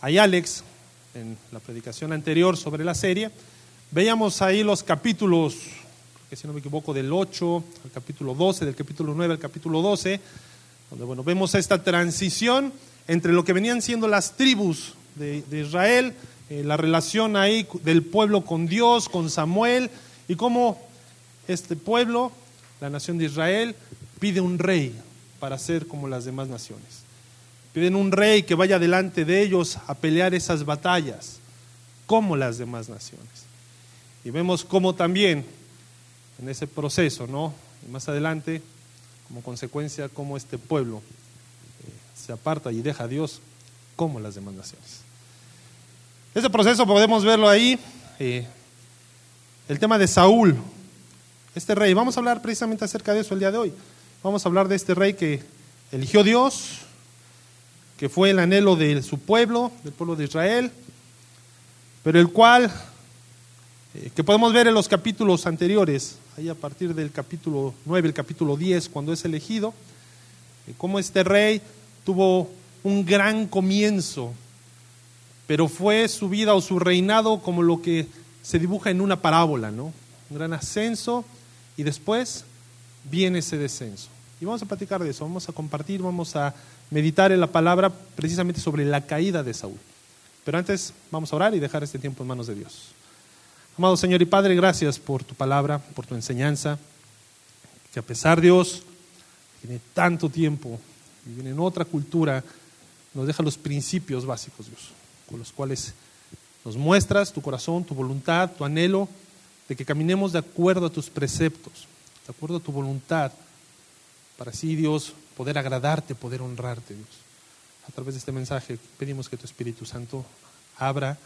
ahí Alex, en la predicación anterior sobre la serie, veíamos ahí los capítulos, que si no me equivoco, del 8 al capítulo 12, del capítulo 9 al capítulo 12, donde bueno, vemos esta transición entre lo que venían siendo las tribus de, de Israel, eh, la relación ahí del pueblo con Dios, con Samuel, y cómo este pueblo, la nación de Israel, pide un rey para ser como las demás naciones. Piden un rey que vaya delante de ellos a pelear esas batallas, como las demás naciones. Y vemos cómo también en ese proceso, ¿no? Y más adelante, como consecuencia, cómo este pueblo eh, se aparta y deja a Dios como las demás naciones. Ese proceso podemos verlo ahí. Eh, el tema de Saúl, este rey. Vamos a hablar precisamente acerca de eso el día de hoy. Vamos a hablar de este rey que eligió Dios, que fue el anhelo de su pueblo, del pueblo de Israel, pero el cual, eh, que podemos ver en los capítulos anteriores, ahí a partir del capítulo 9, el capítulo 10, cuando es elegido, eh, cómo este rey tuvo un gran comienzo, pero fue su vida o su reinado como lo que se dibuja en una parábola, ¿no? Un gran ascenso y después viene ese descenso. Y vamos a platicar de eso, vamos a compartir, vamos a meditar en la palabra precisamente sobre la caída de Saúl. Pero antes vamos a orar y dejar este tiempo en manos de Dios. Amado Señor y Padre, gracias por tu palabra, por tu enseñanza, que a pesar de Dios, tiene tanto tiempo y viene en otra cultura, nos deja los principios básicos, Dios, con los cuales nos muestras tu corazón, tu voluntad, tu anhelo de que caminemos de acuerdo a tus preceptos, de acuerdo a tu voluntad, para así, Dios, poder agradarte, poder honrarte, Dios. A través de este mensaje pedimos que tu Espíritu Santo abra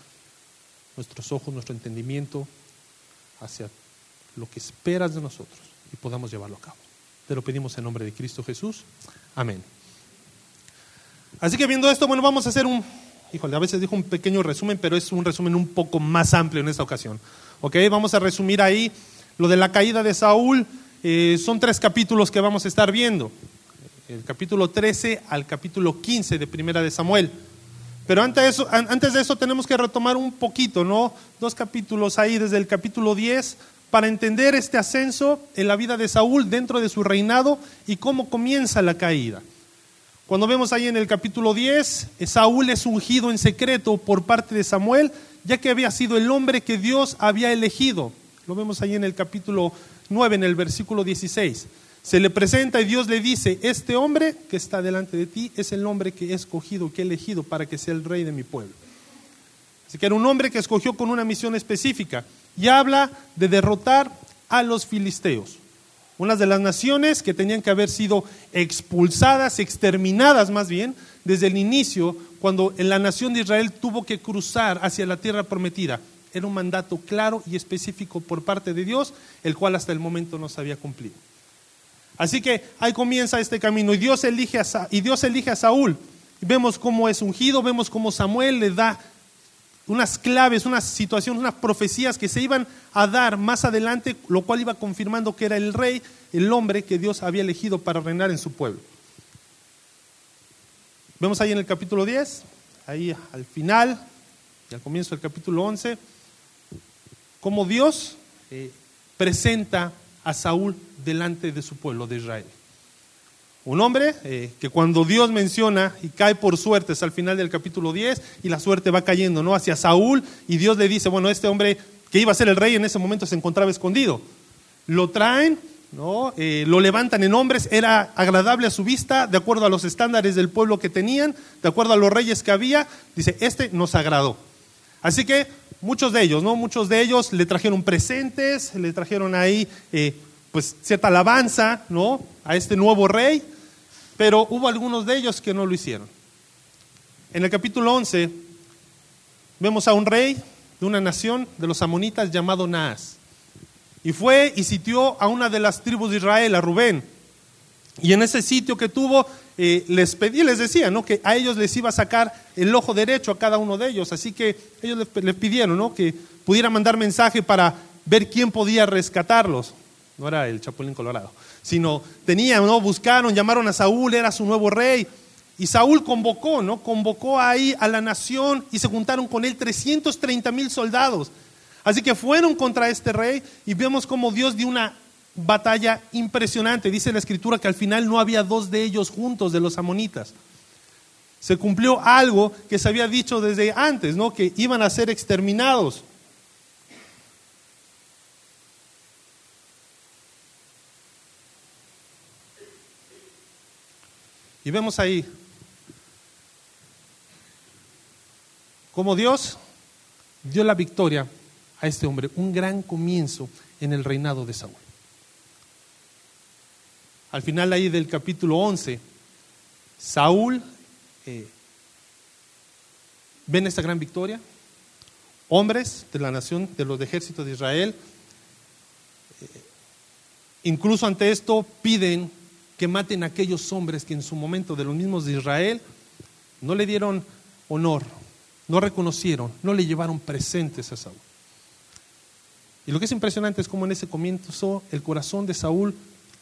nuestros ojos, nuestro entendimiento hacia lo que esperas de nosotros y podamos llevarlo a cabo. Te lo pedimos en nombre de Cristo Jesús. Amén. Así que viendo esto, bueno, vamos a hacer un, híjole, a veces dijo un pequeño resumen, pero es un resumen un poco más amplio en esta ocasión. ¿Ok? Vamos a resumir ahí lo de la caída de Saúl. Eh, son tres capítulos que vamos a estar viendo. El capítulo 13 al capítulo 15 de Primera de Samuel. Pero antes de, eso, antes de eso tenemos que retomar un poquito, ¿no? Dos capítulos ahí desde el capítulo 10 para entender este ascenso en la vida de Saúl dentro de su reinado y cómo comienza la caída. Cuando vemos ahí en el capítulo 10, Saúl es ungido en secreto por parte de Samuel ya que había sido el hombre que Dios había elegido. Lo vemos ahí en el capítulo 9, en el versículo 16. Se le presenta y Dios le dice, este hombre que está delante de ti es el hombre que he escogido, que he elegido para que sea el rey de mi pueblo. Así que era un hombre que escogió con una misión específica y habla de derrotar a los filisteos, unas de las naciones que tenían que haber sido expulsadas, exterminadas más bien, desde el inicio, cuando la nación de Israel tuvo que cruzar hacia la tierra prometida. Era un mandato claro y específico por parte de Dios, el cual hasta el momento no se había cumplido. Así que ahí comienza este camino y Dios elige a, y Dios elige a Saúl. Vemos cómo es ungido, vemos cómo Samuel le da unas claves, unas situaciones, unas profecías que se iban a dar más adelante, lo cual iba confirmando que era el rey, el hombre que Dios había elegido para reinar en su pueblo. Vemos ahí en el capítulo 10, ahí al final y al comienzo del capítulo 11, cómo Dios eh, presenta a Saúl delante de su pueblo, de Israel. Un hombre eh, que cuando Dios menciona y cae por suerte, es al final del capítulo 10 y la suerte va cayendo ¿no? hacia Saúl y Dios le dice, bueno, este hombre que iba a ser el rey en ese momento se encontraba escondido. Lo traen ¿no? Eh, lo levantan en hombres, era agradable a su vista, de acuerdo a los estándares del pueblo que tenían, de acuerdo a los reyes que había, dice, este nos agradó. Así que muchos de ellos, ¿no? Muchos de ellos le trajeron presentes, le trajeron ahí eh, pues cierta alabanza, ¿no? A este nuevo rey, pero hubo algunos de ellos que no lo hicieron. En el capítulo 11 vemos a un rey de una nación de los amonitas llamado Naas. Y fue y sitió a una de las tribus de Israel, a Rubén. Y en ese sitio que tuvo, eh, les pedí, les decía, ¿no? Que a ellos les iba a sacar el ojo derecho a cada uno de ellos. Así que ellos les, pidieron, ¿no? Que pudiera mandar mensaje para ver quién podía rescatarlos. No era el Chapulín Colorado, sino tenían, ¿no? Buscaron, llamaron a Saúl, era su nuevo rey. Y Saúl convocó, ¿no? Convocó ahí a la nación y se juntaron con él 330 mil soldados. Así que fueron contra este rey y vemos cómo Dios dio una batalla impresionante. Dice la escritura que al final no había dos de ellos juntos, de los amonitas. Se cumplió algo que se había dicho desde antes, ¿no? Que iban a ser exterminados. Y vemos ahí cómo Dios dio la victoria a este hombre, un gran comienzo en el reinado de Saúl. Al final ahí del capítulo 11, Saúl eh, ven esta gran victoria. Hombres de la nación, de los ejércitos de Israel, eh, incluso ante esto piden que maten a aquellos hombres que en su momento de los mismos de Israel no le dieron honor, no reconocieron, no le llevaron presentes a Saúl. Y lo que es impresionante es cómo en ese comienzo el corazón de Saúl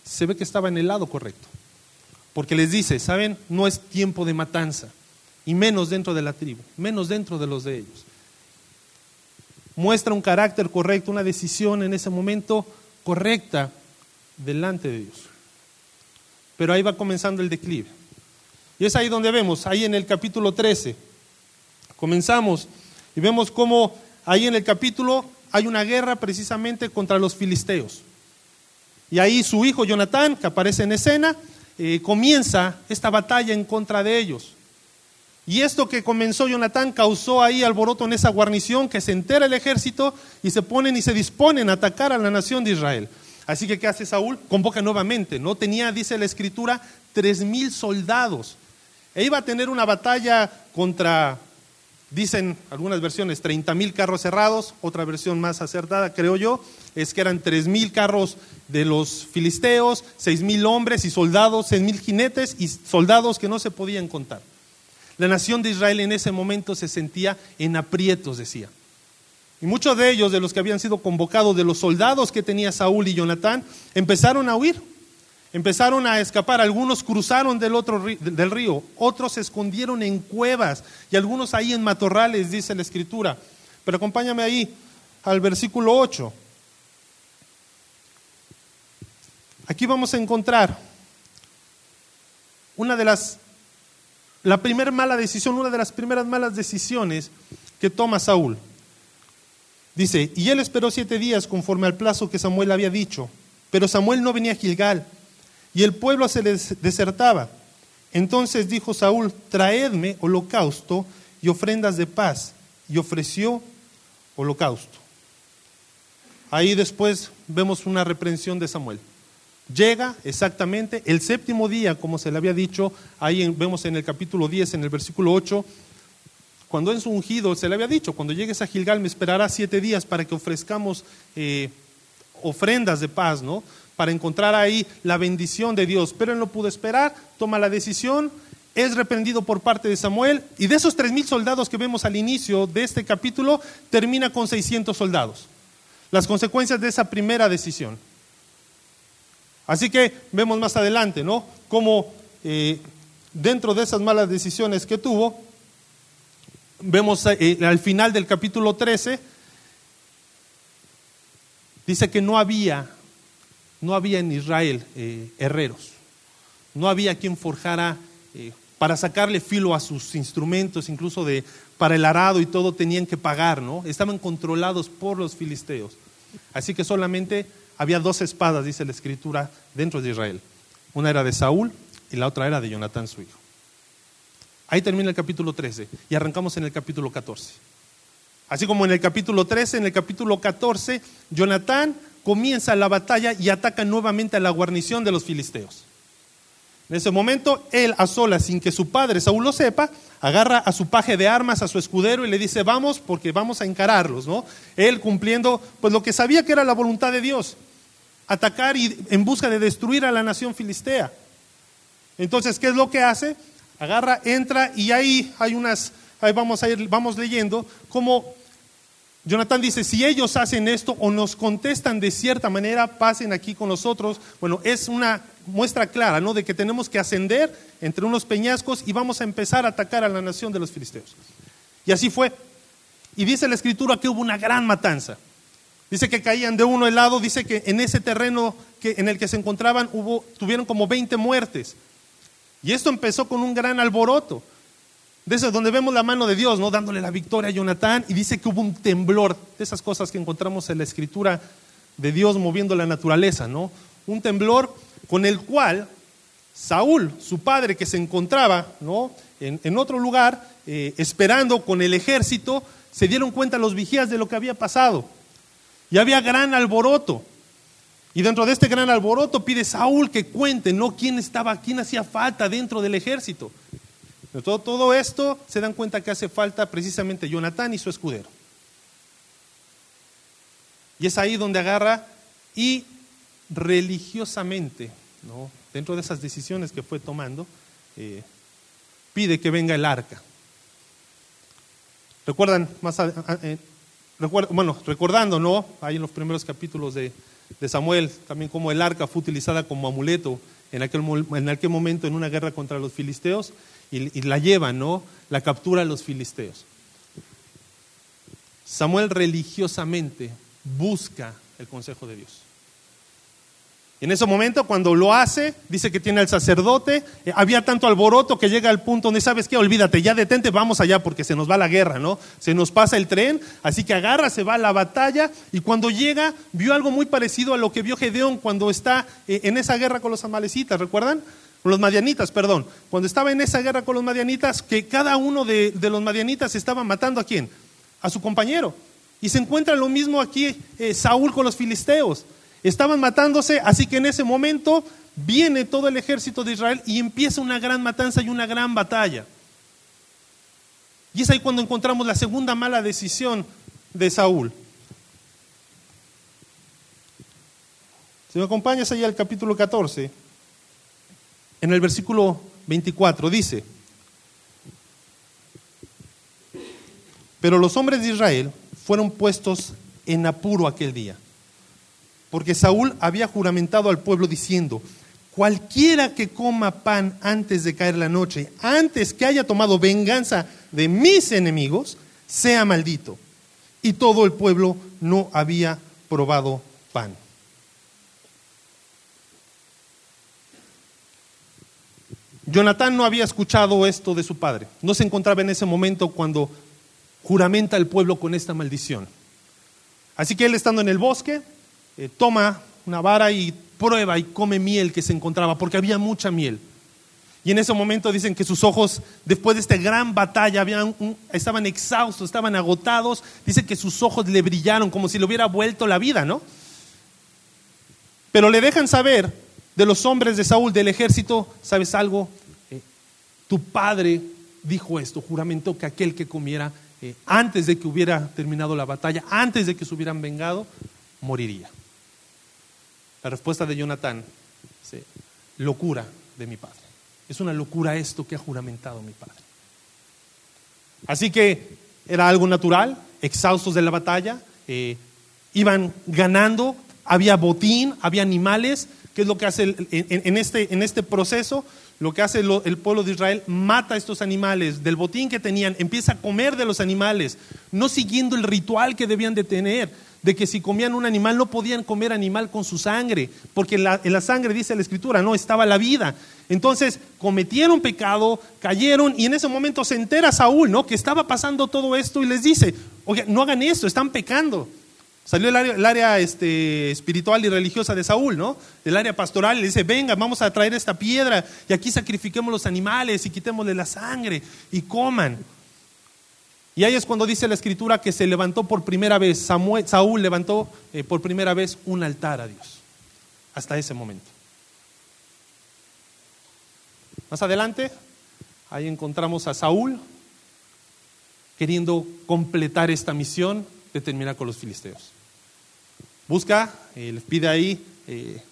se ve que estaba en el lado correcto. Porque les dice, ¿saben? No es tiempo de matanza. Y menos dentro de la tribu, menos dentro de los de ellos. Muestra un carácter correcto, una decisión en ese momento correcta delante de Dios pero ahí va comenzando el declive. Y es ahí donde vemos, ahí en el capítulo 13, comenzamos y vemos cómo ahí en el capítulo hay una guerra precisamente contra los filisteos. Y ahí su hijo Jonatán, que aparece en escena, eh, comienza esta batalla en contra de ellos. Y esto que comenzó Jonatán causó ahí alboroto en esa guarnición, que se entera el ejército y se ponen y se disponen a atacar a la nación de Israel. Así que, ¿qué hace Saúl? Convoca nuevamente. No tenía, dice la escritura, tres mil soldados. E iba a tener una batalla contra, dicen algunas versiones, treinta mil carros cerrados. Otra versión más acertada, creo yo, es que eran tres mil carros de los filisteos, seis mil hombres y soldados, seis mil jinetes y soldados que no se podían contar. La nación de Israel en ese momento se sentía en aprietos, decía. Y muchos de ellos, de los que habían sido convocados, de los soldados que tenía Saúl y Jonatán, empezaron a huir, empezaron a escapar. Algunos cruzaron del otro del río, otros se escondieron en cuevas y algunos ahí en matorrales, dice la escritura. Pero acompáñame ahí al versículo 8. Aquí vamos a encontrar una de las, la primera mala decisión, una de las primeras malas decisiones que toma Saúl. Dice, y él esperó siete días conforme al plazo que Samuel había dicho, pero Samuel no venía a Gilgal, y el pueblo se les desertaba. Entonces dijo Saúl, traedme holocausto y ofrendas de paz, y ofreció holocausto. Ahí después vemos una reprensión de Samuel. Llega exactamente el séptimo día, como se le había dicho, ahí vemos en el capítulo 10, en el versículo 8, cuando en su ungido se le había dicho, cuando llegues a Gilgal me esperarás siete días para que ofrezcamos eh, ofrendas de paz, ¿no? Para encontrar ahí la bendición de Dios. Pero él no pudo esperar, toma la decisión, es reprendido por parte de Samuel y de esos tres mil soldados que vemos al inicio de este capítulo, termina con 600 soldados. Las consecuencias de esa primera decisión. Así que vemos más adelante, ¿no? Cómo eh, dentro de esas malas decisiones que tuvo, vemos eh, al final del capítulo 13, dice que no había, no había en Israel eh, herreros, no había quien forjara eh, para sacarle filo a sus instrumentos, incluso de, para el arado y todo tenían que pagar, ¿no? Estaban controlados por los filisteos. Así que solamente había dos espadas, dice la escritura, dentro de Israel. Una era de Saúl y la otra era de Jonatán, su hijo. Ahí termina el capítulo 13 y arrancamos en el capítulo 14. Así como en el capítulo 13, en el capítulo 14, Jonatán comienza la batalla y ataca nuevamente a la guarnición de los filisteos. En ese momento, él a solas, sin que su padre Saúl lo sepa, agarra a su paje de armas, a su escudero y le dice, vamos porque vamos a encararlos, ¿no? Él cumpliendo pues lo que sabía que era la voluntad de Dios, atacar y en busca de destruir a la nación filistea. Entonces, ¿qué es lo que hace? agarra, entra y ahí hay unas, ahí vamos a ir, vamos leyendo cómo Jonathan dice, si ellos hacen esto o nos contestan de cierta manera, pasen aquí con nosotros. Bueno, es una muestra clara, ¿no? De que tenemos que ascender entre unos peñascos y vamos a empezar a atacar a la nación de los filisteos. Y así fue. Y dice la escritura que hubo una gran matanza. Dice que caían de uno lado, dice que en ese terreno que, en el que se encontraban hubo, tuvieron como 20 muertes. Y esto empezó con un gran alboroto. Desde donde vemos la mano de Dios, ¿no? Dándole la victoria a Jonatán. Y dice que hubo un temblor, de esas cosas que encontramos en la escritura de Dios moviendo la naturaleza, ¿no? Un temblor con el cual Saúl, su padre, que se encontraba ¿no? en, otro lugar, eh, esperando con el ejército, se dieron cuenta los vigías de lo que había pasado. Y había gran alboroto. Y dentro de este gran alboroto pide Saúl que cuente, ¿no? ¿Quién estaba, quién hacía falta dentro del ejército? todo, todo esto se dan cuenta que hace falta precisamente Jonatán y su escudero. Y es ahí donde agarra y religiosamente, ¿no? dentro de esas decisiones que fue tomando, eh, pide que venga el arca. Recuerdan más eh, bueno, recordando, ¿no? Ahí en los primeros capítulos de, Samuel, también como el arca fue utilizada como amuleto en aquel, en aquel momento en una guerra contra los filisteos y, y la llevan, ¿no? La captura a los filisteos. Samuel religiosamente busca el consejo de Dios. En ese momento, cuando lo hace, dice que tiene al sacerdote. Eh, había tanto alboroto que llega al punto donde, ¿sabes qué? Olvídate, ya detente, vamos allá porque se nos va la guerra, ¿no? Se nos pasa el tren, así que agarra, se va a la batalla. Y cuando llega, vio algo muy parecido a lo que vio Gedeón cuando está eh, en esa guerra con los amalecitas, ¿recuerdan? Los madianitas, perdón. Cuando estaba en esa guerra con los madianitas, que cada uno de, los madianitas estaba matando a quién? A su compañero. Y se encuentra lo mismo aquí eh, Saúl con los filisteos. Estaban matándose, así que en ese momento viene todo el ejército de Israel y empieza una gran matanza y una gran batalla. Y es ahí cuando encontramos la segunda mala decisión de Saúl. Si me acompañas ahí al capítulo 14, en el versículo 24 dice, pero los hombres de Israel fueron puestos en apuro aquel día porque Saúl había juramentado al pueblo diciendo, cualquiera que coma pan antes de caer la noche, antes que haya tomado venganza de mis enemigos, sea maldito. Y todo el pueblo no había probado pan. Jonatán no había escuchado esto de su padre. No se encontraba en ese momento cuando juramenta al pueblo con esta maldición. Así que él estando en el bosque, eh, toma una vara y prueba y come miel que se encontraba, porque había mucha miel. Y en ese momento dicen que sus ojos, después de esta gran batalla, estaban exhaustos, estaban agotados. Dicen que sus ojos le brillaron como si le hubiera vuelto la vida, ¿no? Pero le dejan saber de los hombres de Saúl, del ejército, ¿sabes algo? Eh, tu padre dijo esto, juramentó que aquel que comiera eh, antes de que hubiera terminado la batalla, antes de que se hubieran vengado, moriría. La respuesta de Jonatán, locura de mi padre. Es una locura esto que ha juramentado mi padre. Así que era algo natural, exhaustos de la batalla, eh, iban ganando, había botín, había animales. ¿Qué es lo que hace en, este, en este proceso? Lo que hace el pueblo de Israel, mata a estos animales del botín que tenían, empieza a comer de los animales, no siguiendo el ritual que debían de tener de que si comían un animal no podían comer animal con su sangre, porque en la, sangre, dice la escritura, no estaba la vida. Entonces cometieron pecado, cayeron y en ese momento se entera Saúl, ¿no? Que estaba pasando todo esto y les dice, oye, no hagan esto, están pecando. Salió el área, el área este, espiritual y religiosa de Saúl, ¿no? El área pastoral y le dice, venga, vamos a traer esta piedra y aquí sacrifiquemos los animales y quitémosle la sangre y coman. Y ahí es cuando dice la escritura que se levantó por primera vez, Saúl levantó eh, por primera vez un altar a Dios. Hasta ese momento. Más adelante, ahí encontramos a Saúl queriendo completar esta misión de terminar con los filisteos. Busca, eh, les pide ahí eh,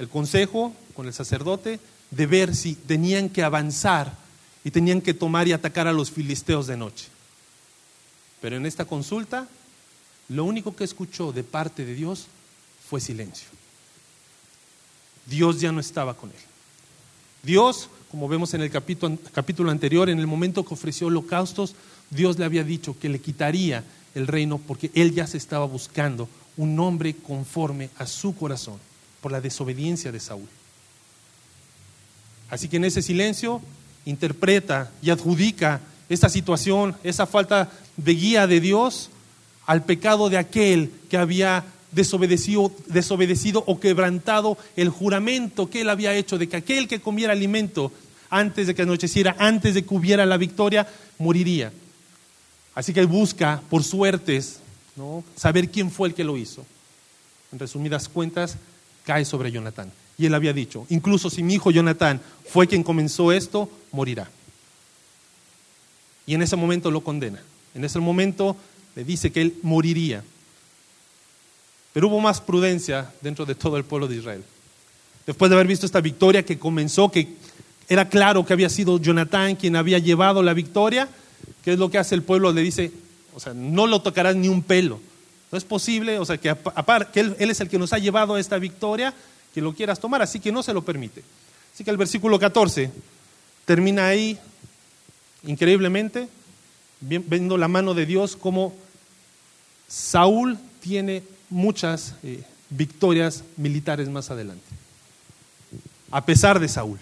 el consejo con el sacerdote de ver si tenían que avanzar y tenían que tomar y atacar a los filisteos de noche. Pero en esta consulta, lo único que escuchó de parte de Dios fue silencio. Dios ya no estaba con él. Dios, como vemos en el capítulo, anterior, en el momento que ofreció holocaustos, Dios le había dicho que le quitaría el reino porque él ya se estaba buscando un hombre conforme a su corazón por la desobediencia de Saúl. Así que en ese silencio interpreta y adjudica esta situación, esa falta de guía de Dios al pecado de aquel que había desobedecido, desobedecido o quebrantado el juramento que él había hecho de que aquel que comiera alimento antes de que anocheciera, antes de que hubiera la victoria, moriría. Así que busca, por suertes, ¿no? saber quién fue el que lo hizo. En resumidas cuentas, cae sobre Jonatán. Y él había dicho, incluso si mi hijo Jonatán fue quien comenzó esto, morirá. Y en ese momento lo condena. En ese momento le dice que él moriría. Pero hubo más prudencia dentro de todo el pueblo de Israel. Después de haber visto esta victoria que comenzó, que era claro que había sido Jonatán quien había llevado la victoria, ¿qué es lo que hace el pueblo? Le dice, o sea, no lo tocarás ni un pelo. No es posible, o sea, que, él, él es el que nos ha llevado a esta victoria, que lo quieras tomar, así que no se lo permite. Así que el versículo 14 termina ahí, increíblemente, viendo la mano de Dios como Saúl tiene muchas eh, victorias militares más adelante, a pesar de Saúl.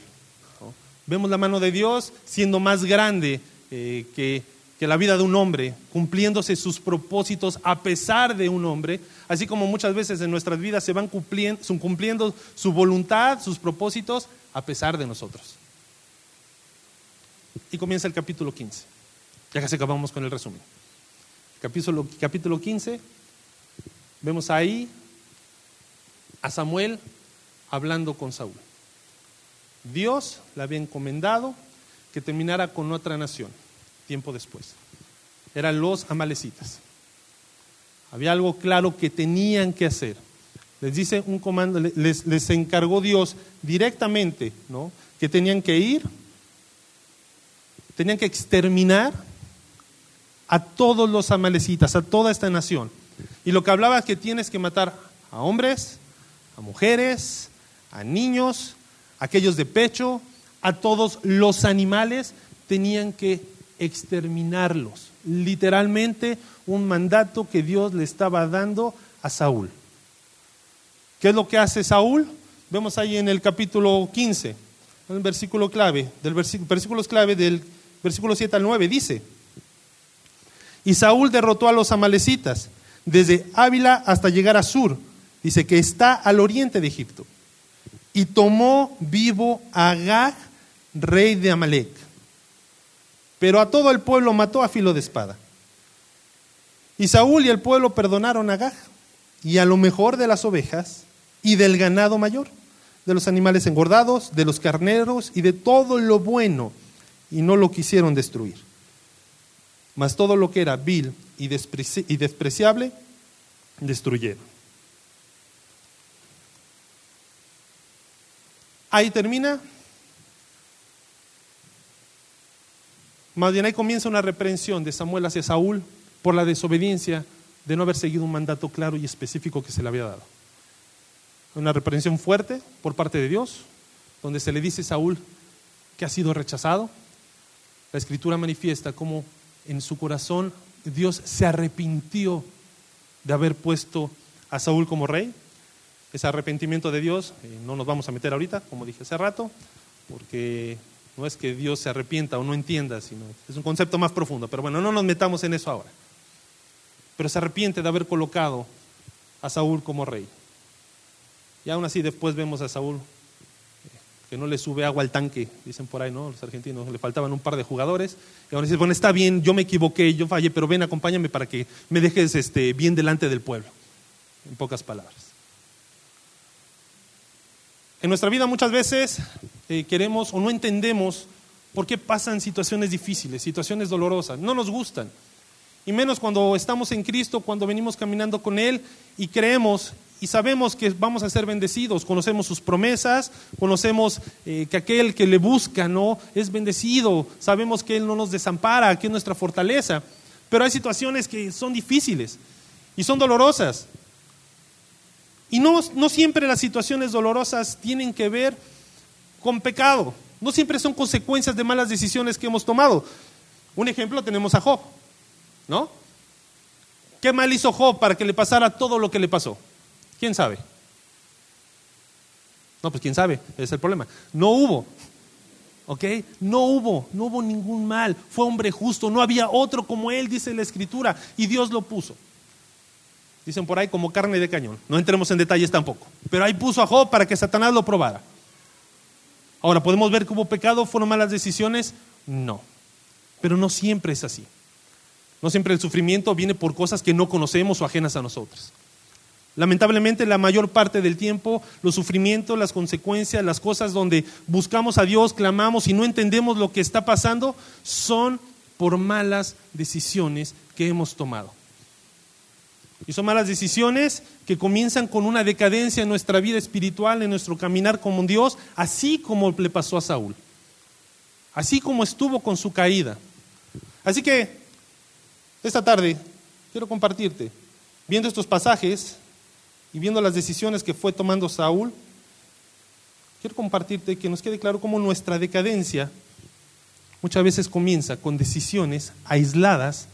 Vemos la mano de Dios siendo más grande eh, que, que la vida de un hombre, cumpliéndose sus propósitos a pesar de un hombre, así como muchas veces en nuestras vidas se van cumpliendo, cumpliendo su voluntad, sus propósitos, a pesar de nosotros. Y comienza el capítulo 15. Ya casi acabamos con el resumen. Capítulo, capítulo 15, vemos ahí a Samuel hablando con Saúl. Dios le había encomendado que terminara con otra nación tiempo después. Eran los amalecitas. Había algo claro que tenían que hacer. Les dice un comando, les, les encargó Dios directamente, ¿no? Que tenían que ir, tenían que exterminar a todos los amalecitas, a toda esta nación. Y lo que hablaba es que tienes que matar a hombres, a mujeres, a niños, a aquellos de pecho, a todos los animales, tenían que exterminarlos. Literalmente un mandato que Dios le estaba dando a Saúl. ¿Qué es lo que hace Saúl? Vemos ahí en el capítulo 15, en el versículo clave, del versículo, clave del versículo 7 al 9, dice, y Saúl derrotó a los amalecitas desde Ávila hasta llegar a Sur, dice que está al oriente de Egipto, y tomó vivo a Agag, rey de Amalek pero a todo el pueblo mató a filo de espada. Y Saúl y el pueblo perdonaron a Gag y a lo mejor de las ovejas y del ganado mayor, de los animales engordados, de los carneros y de todo lo bueno, y no lo quisieron destruir. Mas todo lo que era vil y, despreciable, destruyeron. Ahí termina Más bien ahí comienza una reprensión de Samuel hacia Saúl por la desobediencia de no haber seguido un mandato claro y específico que se le había dado. Una reprensión fuerte por parte de Dios, donde se le dice a Saúl que ha sido rechazado. La escritura manifiesta cómo en su corazón Dios se arrepintió de haber puesto a Saúl como rey. Ese arrepentimiento de Dios, eh, no nos vamos a meter ahorita, como dije hace rato, porque no es que Dios se arrepienta o no entienda, sino es un concepto más profundo. Pero bueno, no nos metamos en eso ahora. Pero se arrepiente de haber colocado a Saúl como rey. Y aún así después vemos a Saúl que no le sube agua al tanque, dicen por ahí, ¿no? Los argentinos, le faltaban un par de jugadores. Y ahora dice, bueno, está bien, yo me equivoqué, yo fallé, pero ven, acompáñame para que me dejes este, bien delante del pueblo. En pocas palabras. En nuestra vida muchas veces eh, queremos o no entendemos por qué pasan situaciones difíciles, situaciones dolorosas. No nos gustan. Y menos cuando estamos en Cristo, cuando venimos caminando con Él y creemos y sabemos que vamos a ser bendecidos, conocemos sus promesas, conocemos eh, que aquel que le busca no es bendecido, sabemos que Él no nos desampara, que es nuestra fortaleza. Pero hay situaciones que son difíciles y son dolorosas. Y no, no siempre las situaciones dolorosas tienen que ver con pecado. No siempre son consecuencias de malas decisiones que hemos tomado. Un ejemplo tenemos a Job, ¿no? ¿Qué mal hizo Job para que le pasara todo lo que le pasó? ¿Quién sabe? No, pues quién sabe, ese es el problema. No hubo, ¿ok? No hubo, no hubo ningún mal. Fue hombre justo, no había otro como él, dice la escritura, y Dios lo puso. Dicen por ahí como carne de cañón. No entremos en detalles tampoco. Pero ahí puso a Job para que Satanás lo probara. Ahora, ¿podemos ver que hubo pecado? ¿Fueron malas decisiones? No. Pero no siempre es así. No siempre el sufrimiento viene por cosas que no conocemos o ajenas a nosotros. Lamentablemente la mayor parte del tiempo los sufrimientos, las consecuencias, las cosas donde buscamos a Dios, clamamos y no entendemos lo que está pasando, son por malas decisiones que hemos tomado. Y son malas decisiones que comienzan con una decadencia en nuestra vida espiritual, en nuestro caminar como Dios, así como le pasó a Saúl. Así como estuvo con su caída. Así que esta tarde quiero compartirte, viendo estos pasajes y viendo las decisiones que fue tomando Saúl, quiero compartirte que nos quede claro cómo nuestra decadencia muchas veces comienza con decisiones aisladas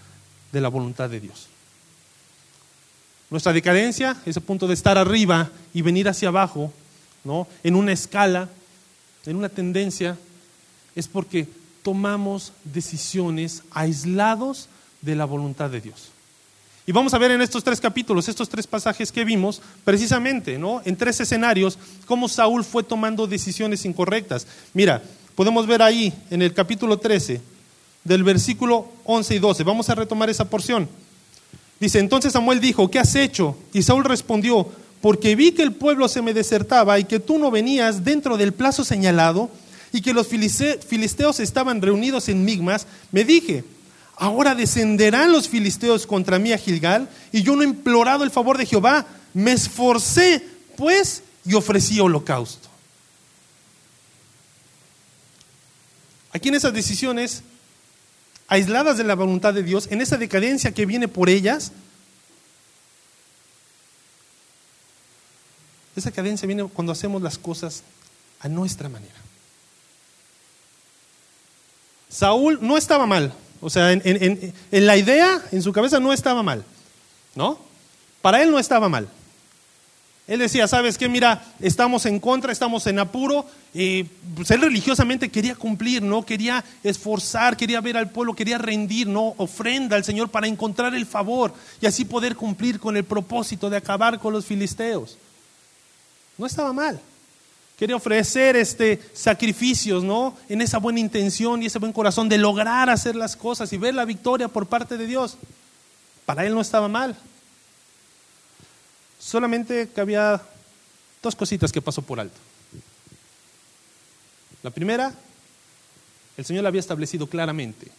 de la voluntad de Dios. Nuestra decadencia, ese punto de estar arriba y venir hacia abajo, ¿no? en una escala, en una tendencia, es porque tomamos decisiones aislados de la voluntad de Dios. Y vamos a ver en estos tres capítulos, estos tres pasajes que vimos, precisamente, ¿no? En tres escenarios, cómo Saúl fue tomando decisiones incorrectas. Mira, podemos ver ahí en el capítulo 13, del versículo 11 y 12. Vamos a retomar esa porción. Dice, entonces Samuel dijo, ¿qué has hecho? Y Saúl respondió, porque vi que el pueblo se me desertaba y que tú no venías dentro del plazo señalado y que los filisteos estaban reunidos en Migmas, me dije, Ahora descenderán los filisteos contra mí a Gilgal, y yo no he implorado el favor de Jehová. Me esforcé, pues, y ofrecí holocausto. Aquí en esas decisiones, aisladas de la voluntad de Dios, en esa decadencia que viene por ellas, esa decadencia viene cuando hacemos las cosas a nuestra manera. Saúl no estaba mal, o sea, en, la idea, en su cabeza no estaba mal, ¿no? Para él no estaba mal. Él decía, ¿sabes qué? Mira, estamos en contra, estamos en apuro. Y pues él religiosamente quería cumplir, ¿no? Quería esforzar, quería ver al pueblo, quería rendir, ¿no? Ofrenda al Señor para encontrar el favor y así poder cumplir con el propósito de acabar con los filisteos. No estaba mal. Quería ofrecer este sacrificios, ¿no? En esa buena intención y ese buen corazón de lograr hacer las cosas y ver la victoria por parte de Dios. Para él no estaba mal. Solamente que había dos cositas que pasó por alto. La primera, el Señor le había establecido claramente,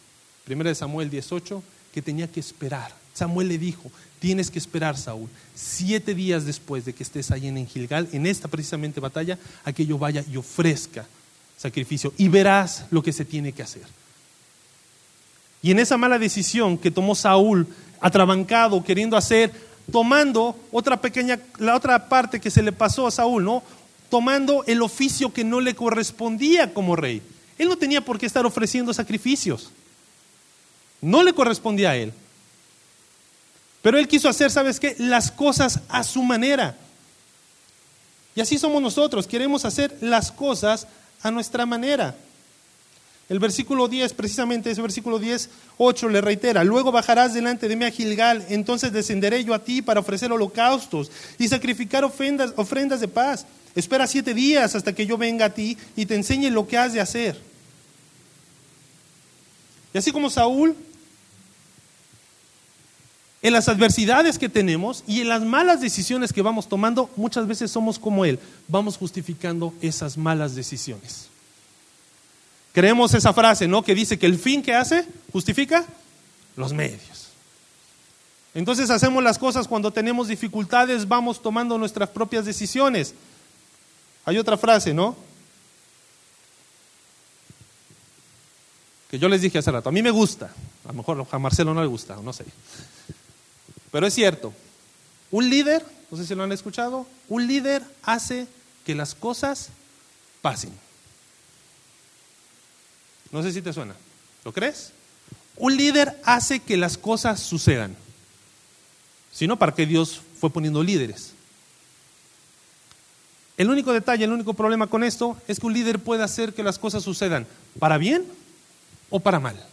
primera de Samuel 18, que tenía que esperar. Samuel le dijo, Tienes que esperar, Saúl, siete días después de que estés ahí en Gilgal, en esta precisamente batalla, a que yo vaya y ofrezca sacrificio y verás lo que se tiene que hacer. Y en esa mala decisión que tomó Saúl, atrabancado, queriendo hacer, tomando otra pequeña, la otra parte que se le pasó a Saúl, ¿no? Tomando el oficio que no le correspondía como rey. Él no tenía por qué estar ofreciendo sacrificios. No le correspondía a él. Pero él quiso hacer, ¿sabes qué? Las cosas a su manera. Y así somos nosotros, queremos hacer las cosas a nuestra manera. El versículo 10, precisamente ese versículo 10, 8 le reitera, luego bajarás delante de mí a Gilgal, entonces descenderé yo a ti para ofrecer holocaustos y sacrificar ofrendas, ofrendas de paz. Espera siete días hasta que yo venga a ti y te enseñe lo que has de hacer. Y así como Saúl en las adversidades que tenemos y en las malas decisiones que vamos tomando, muchas veces somos como Él, vamos justificando esas malas decisiones. Creemos esa frase, ¿no? Que dice que el fin que hace justifica los medios. Entonces hacemos las cosas cuando tenemos dificultades, vamos tomando nuestras propias decisiones. Hay otra frase, ¿no? Que yo les dije hace rato, a mí me gusta, a lo mejor a Marcelo no le gusta, no sé. Pero es cierto, un líder, no sé si lo han escuchado, un líder hace que las cosas pasen. No sé si te suena. ¿Lo crees? Un líder hace que las cosas sucedan. Si no, ¿para qué Dios fue poniendo líderes? El único detalle, el único problema con esto es que un líder puede hacer que las cosas sucedan para bien o para mal.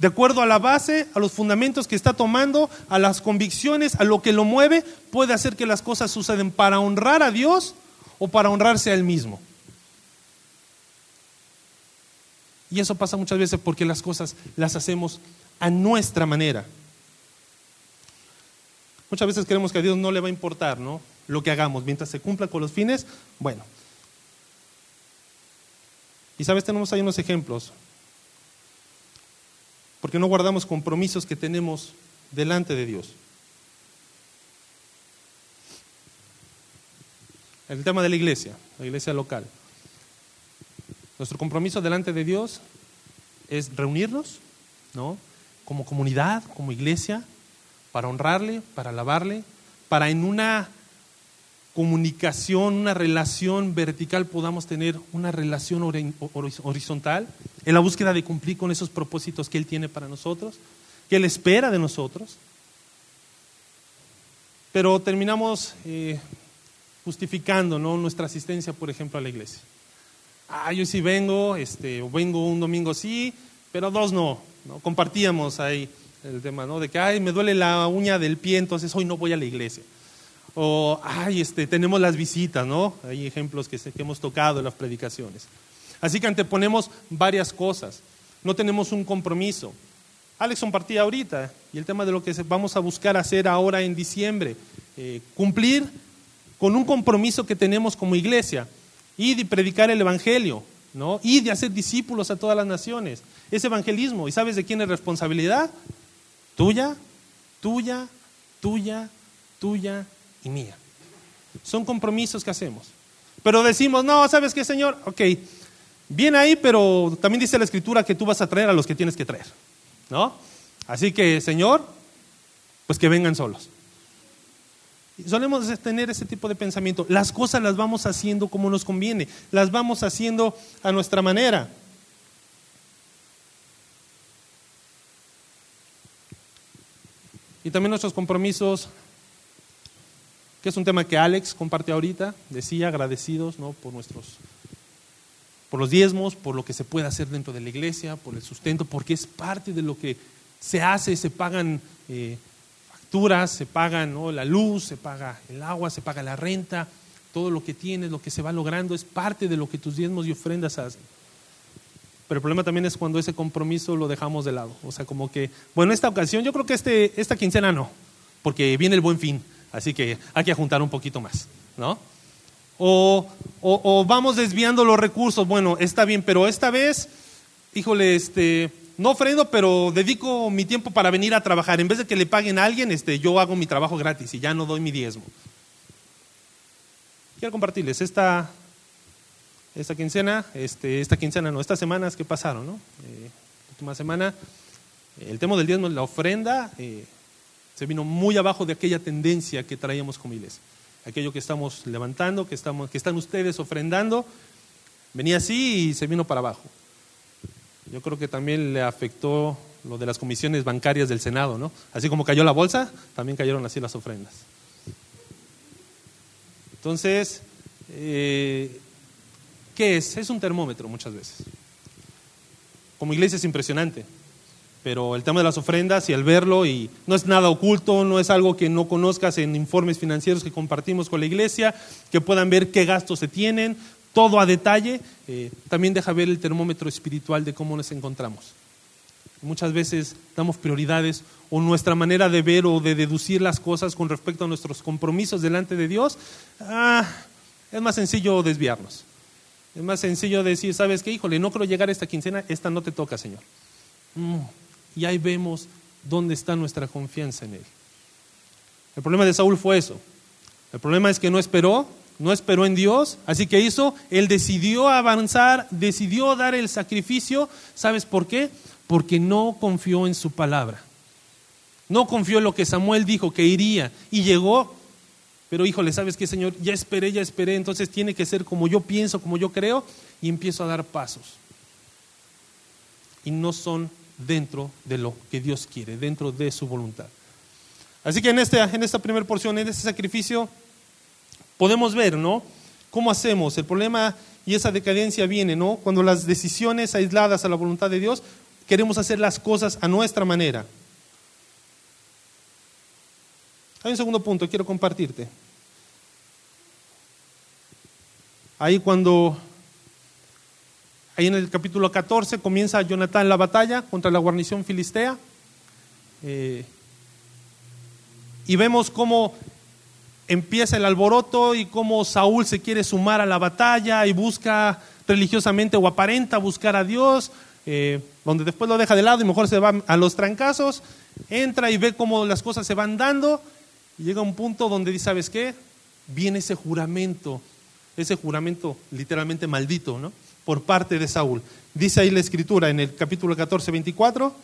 De acuerdo a la base, a los fundamentos que está tomando, a las convicciones, a lo que lo mueve, puede hacer que las cosas sucedan para honrar a Dios o para honrarse a Él mismo. Y eso pasa muchas veces porque las cosas las hacemos a nuestra manera. Muchas veces creemos que a Dios no le va a importar, ¿no? lo que hagamos, mientras se cumpla con los fines, bueno. Y sabes, tenemos ahí unos ejemplos. Porque no guardamos compromisos que tenemos delante de Dios. El tema de la iglesia, la iglesia local. Nuestro compromiso delante de Dios es reunirnos, ¿no? Como comunidad, como iglesia, para honrarle, para alabarle, para en una comunicación, una relación vertical, podamos tener una relación horizontal en la búsqueda de cumplir con esos propósitos que Él tiene para nosotros, que Él espera de nosotros. Pero terminamos eh, justificando ¿no? nuestra asistencia, por ejemplo, a la iglesia. Ah, yo sí vengo, este, o vengo un domingo sí, pero dos no. ¿no? Compartíamos ahí el tema, ¿no? De que, ay, me duele la uña del pie, entonces hoy no voy a la iglesia. O, ay, este, tenemos las visitas, ¿no? Hay ejemplos que, hemos tocado en las predicaciones. Así que anteponemos varias cosas. No tenemos un compromiso. Alex compartía ahorita y el tema de lo que vamos a buscar hacer ahora en diciembre, eh, cumplir con un compromiso que tenemos como iglesia y predicar el Evangelio, ¿no? Y de hacer discípulos a todas las naciones. Es evangelismo. ¿Y sabes de quién es responsabilidad? Tuya, tuya, tuya, tuya y mía. Son compromisos que hacemos. Pero decimos, no, ¿sabes qué, Señor? Ok, bien ahí, pero también dice la Escritura que tú vas a traer a los que tienes que traer. ¿No? Así que, Señor, pues que vengan solos. solemos tener ese tipo de pensamiento. Las cosas las vamos haciendo como nos conviene, las vamos haciendo a nuestra manera. Y también nuestros compromisos que es un tema que Alex compartió ahorita, decía agradecidos ¿no? por nuestros por los diezmos, por lo que se puede hacer dentro de la iglesia, por el sustento, porque es parte de lo que se hace, se pagan eh, facturas, se pagan ¿no? la luz, se paga el agua, se paga la renta, todo lo que tienes, lo que se va logrando, es parte de lo que tus diezmos y ofrendas hacen. Pero el problema también es cuando ese compromiso lo dejamos de lado. O sea, como que, bueno, esta ocasión, yo creo que este, esta quincena no, porque viene el buen fin. Así que hay que juntar un poquito más, ¿no? O, o, vamos desviando los recursos, bueno, está bien, pero esta vez, híjole, este, no ofrendo, pero dedico mi tiempo para venir a trabajar. En vez de que le paguen a alguien, este, yo hago mi trabajo gratis y ya no doy mi diezmo. Quiero compartirles esta, esta quincena, este, esta quincena no, estas semanas que pasaron, ¿no? Eh, última semana, el tema del diezmo es la ofrenda. Eh, se vino muy abajo de aquella tendencia que traíamos como iglesia. Aquello que estamos levantando, que, estamos, que están ustedes ofrendando, venía así y se vino para abajo. Yo creo que también le afectó lo de las comisiones bancarias del Senado, ¿no? Así como cayó la bolsa, también cayeron así las ofrendas. Entonces, eh, ¿qué es? Es un termómetro muchas veces. Como iglesia es impresionante pero el tema de las ofrendas y al verlo, y no es nada oculto, no es algo que no conozcas en informes financieros que compartimos con la iglesia, que puedan ver qué gastos se tienen, todo a detalle, eh, también deja ver el termómetro espiritual de cómo nos encontramos. Muchas veces damos prioridades o nuestra manera de ver o de deducir las cosas con respecto a nuestros compromisos delante de Dios, ah, es más sencillo desviarnos. Es más sencillo decir, ¿sabes qué? Híjole, no quiero llegar a esta quincena, esta no te toca, Señor. Mm, y ahí vemos dónde está nuestra confianza en Él. El problema de Saúl fue eso. El problema es que no esperó, no esperó en Dios, así que hizo, él decidió avanzar, decidió dar el sacrificio. ¿Sabes por qué? Porque no confió en su palabra. No confió en lo que Samuel dijo que iría y llegó Pero híjole, ¿sabes qué, Señor? Ya esperé, ya esperé, entonces tiene que ser como yo pienso, como yo creo, y empiezo a dar pasos. Y no son dentro de lo que Dios quiere, dentro de su voluntad. Así que en, este, en esta primera porción, en este sacrificio, podemos ver, ¿no? ¿Cómo hacemos? El problema y esa decadencia viene, ¿no? Cuando las decisiones aisladas a la voluntad de Dios, queremos hacer las cosas a nuestra manera. Hay un segundo punto que quiero compartirte. Ahí cuando, ahí en el capítulo 14 comienza Jonatán la batalla contra la guarnición filistea. Eh, y vemos cómo empieza el alboroto y cómo Saúl se quiere sumar a la batalla y busca religiosamente o aparenta buscar a Dios, eh, donde después lo deja de lado y mejor se va a los trancazos, entra y ve cómo las cosas se van dando y llega un punto donde dice, ¿sabes qué? Viene ese juramento, ese juramento literalmente maldito, ¿no? Por parte de Saúl. Dice ahí la escritura en el capítulo 14, 24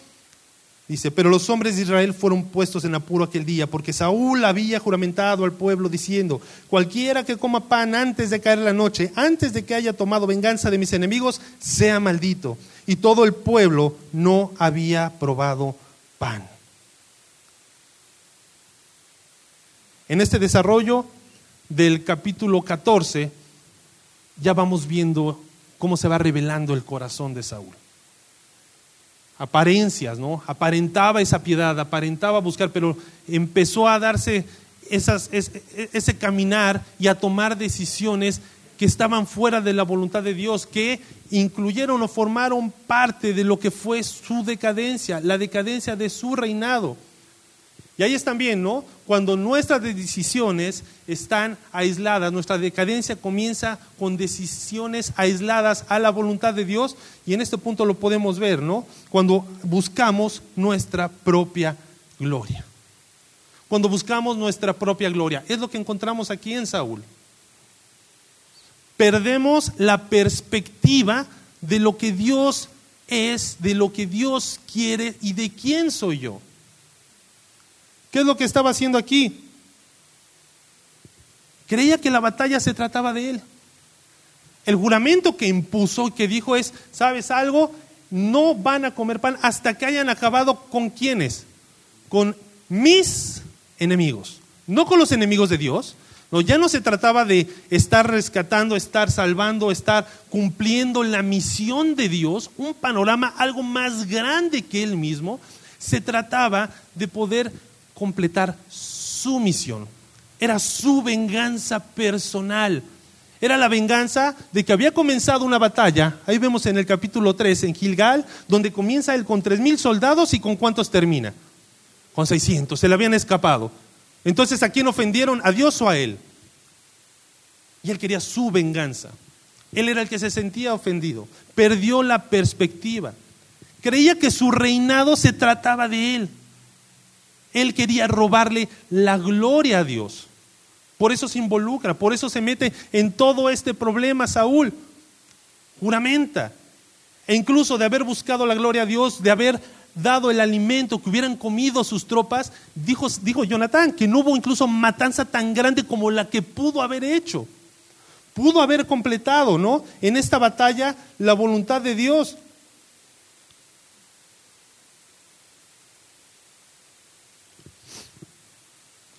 Dice, pero los hombres de Israel fueron puestos en apuro aquel día, porque Saúl había juramentado al pueblo diciendo, cualquiera que coma pan antes de caer la noche, antes de que haya tomado venganza de mis enemigos, sea maldito. Y todo el pueblo no había probado pan. En este desarrollo del capítulo 14, ya vamos viendo cómo se va revelando el corazón de Saúl apariencias, ¿no? Aparentaba esa piedad, aparentaba buscar, pero empezó a darse ese, caminar y a tomar decisiones que estaban fuera de la voluntad de Dios, que incluyeron o formaron parte de lo que fue su decadencia, la decadencia de su reinado. Y ahí es también, ¿no? Cuando nuestras decisiones están aisladas, nuestra decadencia comienza con decisiones aisladas a la voluntad de Dios, y en este punto lo podemos ver, ¿no? Cuando buscamos nuestra propia gloria. Cuando buscamos nuestra propia gloria. Es lo que encontramos aquí en Saúl. Perdemos la perspectiva de lo que Dios es, de lo que Dios quiere y de quién soy yo. ¿Qué es lo que estaba haciendo aquí? Creía que la batalla se trataba de él. El juramento que impuso, que dijo es, ¿sabes algo? No van a comer pan hasta que hayan acabado con quiénes? Con mis enemigos. No con los enemigos de Dios. No, ya no se trataba de estar rescatando, estar salvando, estar cumpliendo la misión de Dios, un panorama algo más grande que él mismo. Se trataba de poder completar su misión. Era su venganza personal. Era la venganza de que había comenzado una batalla. Ahí vemos en el capítulo 3, en Gilgal, donde comienza él con tres mil soldados y con cuántos termina. Con 600. Se le habían escapado. Entonces, ¿a quién ofendieron? ¿A Dios o a él? Y él quería su venganza. Él era el que se sentía ofendido. Perdió la perspectiva. Creía que su reinado se trataba de él. Él quería robarle la gloria a Dios. Por eso se involucra, por eso se mete en todo este problema Saúl. Juramenta. E incluso de haber buscado la gloria a Dios, de haber dado el alimento que hubieran comido sus tropas, dijo, dijo Jonatán que no hubo incluso matanza tan grande como la que pudo haber hecho. Pudo haber completado, ¿no? En esta batalla la voluntad de Dios.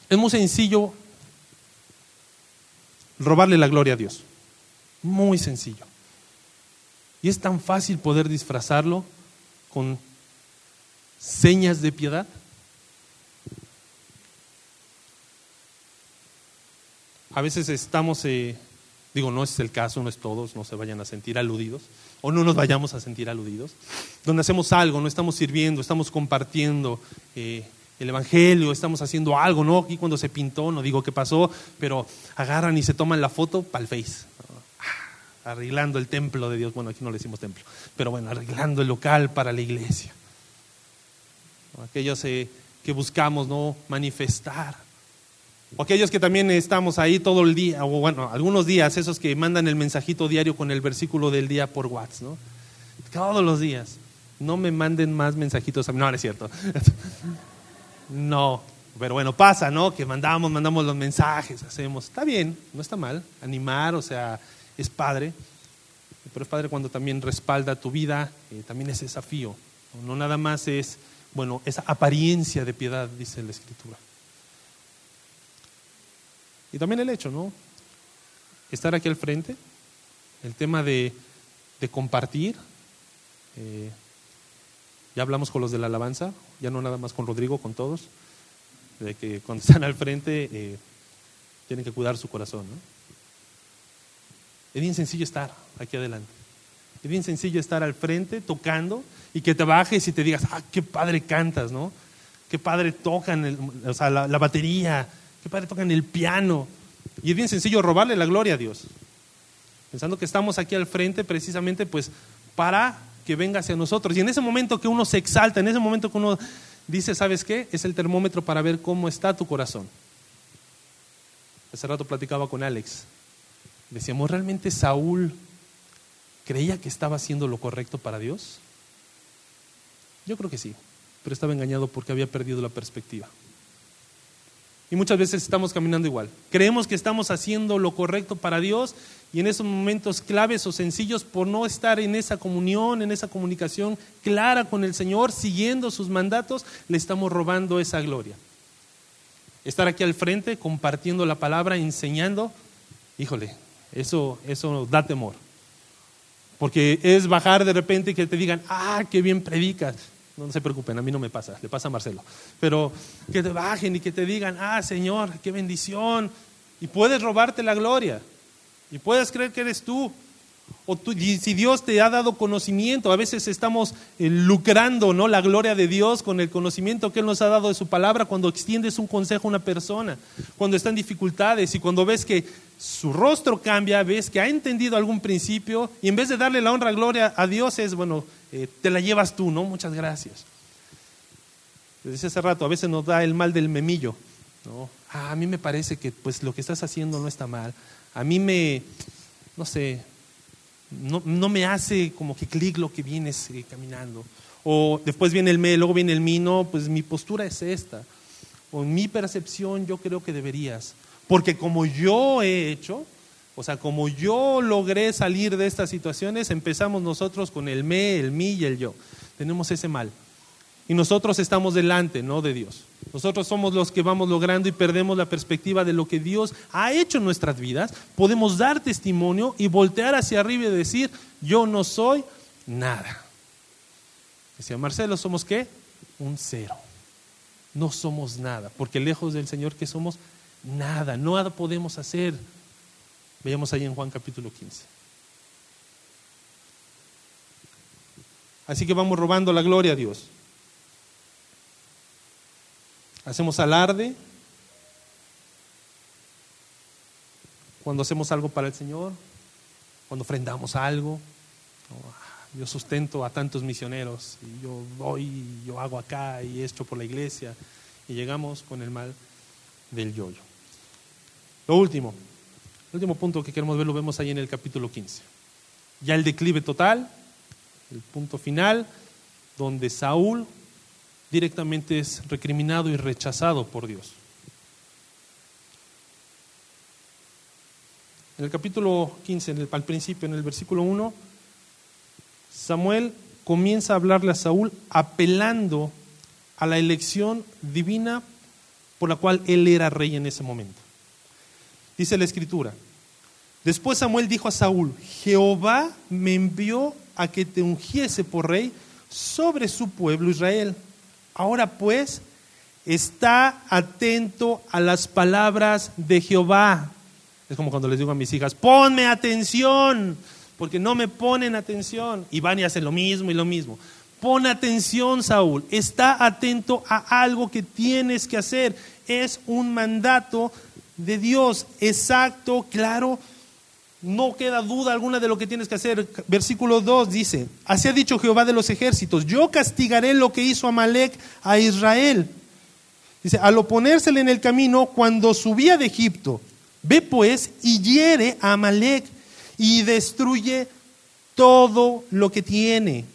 Es muy sencillo robarle la gloria a Dios. Muy sencillo. Y es tan fácil poder disfrazarlo con señas de piedad. A veces estamos, eh, digo, no es el caso, no es todos, no se vayan a sentir aludidos, o no nos vayamos a sentir aludidos, donde hacemos algo, no estamos sirviendo, estamos compartiendo, eh, el Evangelio, estamos haciendo algo, ¿no? Aquí cuando se pintó, no digo qué pasó, pero agarran y se toman la foto para el Face. Ah, arreglando el templo de Dios. Bueno, aquí no le decimos templo, pero bueno, arreglando el local para la iglesia. Aquellos eh, que buscamos, ¿no? Manifestar. Aquellos que también estamos ahí todo el día, o bueno, algunos días, esos que mandan el mensajito diario con el versículo del día por WhatsApp, ¿no? Todos los días. No me manden más mensajitos a mí. No, no es cierto. No, Pero bueno, pasa, ¿no? Que mandamos, mandamos los mensajes, hacemos. Está bien, no está mal. Animar, o sea, es padre. Pero es padre cuando también respalda tu vida, eh, también es desafío. No nada más es, bueno, esa apariencia de piedad, dice la Escritura. Y también el hecho, ¿no? Estar aquí al frente, el tema de, de compartir. Eh, ya hablamos con los de la alabanza, ya no nada más con Rodrigo, con todos, de que cuando están al frente eh, tienen que cuidar su corazón. Es bien sencillo estar aquí adelante. Es bien sencillo estar al frente tocando y que te bajes y te digas, ah, qué padre cantas, ¿no? Qué padre tocan o sea, la, la batería, qué padre tocan el piano. Y es bien sencillo robarle la gloria a Dios. Pensando que estamos aquí al frente precisamente pues para que venga hacia nosotros. Y en ese momento que uno se exalta, en ese momento que uno dice, ¿sabes qué? Es el termómetro para ver cómo está tu corazón. Hace rato platicaba con Alex. Decíamos, ¿realmente Saúl creía que estaba haciendo lo correcto para Dios? Yo creo que sí, pero estaba engañado porque había perdido la perspectiva. Y muchas veces estamos caminando igual. Creemos que estamos haciendo lo correcto para Dios y en esos momentos claves o sencillos, por no estar en esa comunión, en esa comunicación clara con el Señor, siguiendo sus mandatos, le estamos robando esa gloria. Estar aquí al frente, compartiendo la palabra, enseñando, híjole, eso, eso da temor. Porque es bajar de repente y que te digan, ah, qué bien predicas. No, se preocupen, a mí no me pasa, le pasa a Marcelo. Pero que te bajen y que te digan, ah, Señor, qué bendición. Y puedes robarte la gloria. Y puedes creer que eres tú. O tú, si Dios te ha dado conocimiento, a veces estamos eh, lucrando ¿no? la gloria de Dios con el conocimiento que Él nos ha dado de su palabra cuando extiendes un consejo a una persona, cuando está en dificultades y cuando ves que su rostro cambia, ves que ha entendido algún principio y en vez de darle la honra, gloria a Dios es, bueno, eh, te la llevas tú, ¿no? Muchas gracias. Desde hace rato, a veces nos da el mal del memillo, ¿no? Ah, a mí me parece que pues lo que estás haciendo no está mal. A mí me, no sé, no, no me hace como que clic lo que vienes eh, caminando. O después viene el me, luego viene el mi, no, pues mi postura es esta. O mi percepción yo creo que deberías. Porque como yo he hecho, o sea, como yo logré salir de estas situaciones, empezamos nosotros con el me, el mi y el yo. Tenemos ese mal. Y nosotros estamos delante, no de Dios. Nosotros somos los que vamos logrando y perdemos la perspectiva de lo que Dios ha hecho en nuestras vidas. Podemos dar testimonio y voltear hacia arriba y decir, yo no soy nada. Decía Marcelo, ¿somos qué? Un cero. No somos nada, porque lejos del Señor que somos nada, no podemos hacer. Veamos ahí en Juan capítulo 15. Así que vamos robando la gloria a Dios hacemos alarde, cuando hacemos algo para el Señor, cuando ofrendamos algo. Yo sustento a tantos misioneros y yo voy, yo hago acá y esto por la iglesia y llegamos con el mal del yoyo. Lo último, el último punto que queremos ver lo vemos ahí en el capítulo 15. Ya el declive total, el punto final, donde Saúl directamente es recriminado y rechazado por Dios. En el capítulo 15, en el, al principio, en el versículo 1, Samuel comienza a hablarle a Saúl apelando a la elección divina por la cual él era rey en ese momento. Dice la escritura, después Samuel dijo a Saúl, Jehová me envió a que te ungiese por rey sobre su pueblo Israel. Ahora pues, está atento a las palabras de Jehová. Es como cuando les digo a mis hijas, ponme atención, porque no me ponen atención. Y van y hacen lo mismo y lo mismo. Pon atención, Saúl. Está atento a algo que tienes que hacer. Es un mandato de Dios, exacto, claro, no queda duda alguna de lo que tienes que hacer. Versículo 2 dice, así ha dicho Jehová de los ejércitos, yo castigaré lo que hizo Amalek a Israel. Dice, al oponérsele en el camino cuando subía de Egipto, ve pues y hiere a Amalek y destruye todo lo que tiene.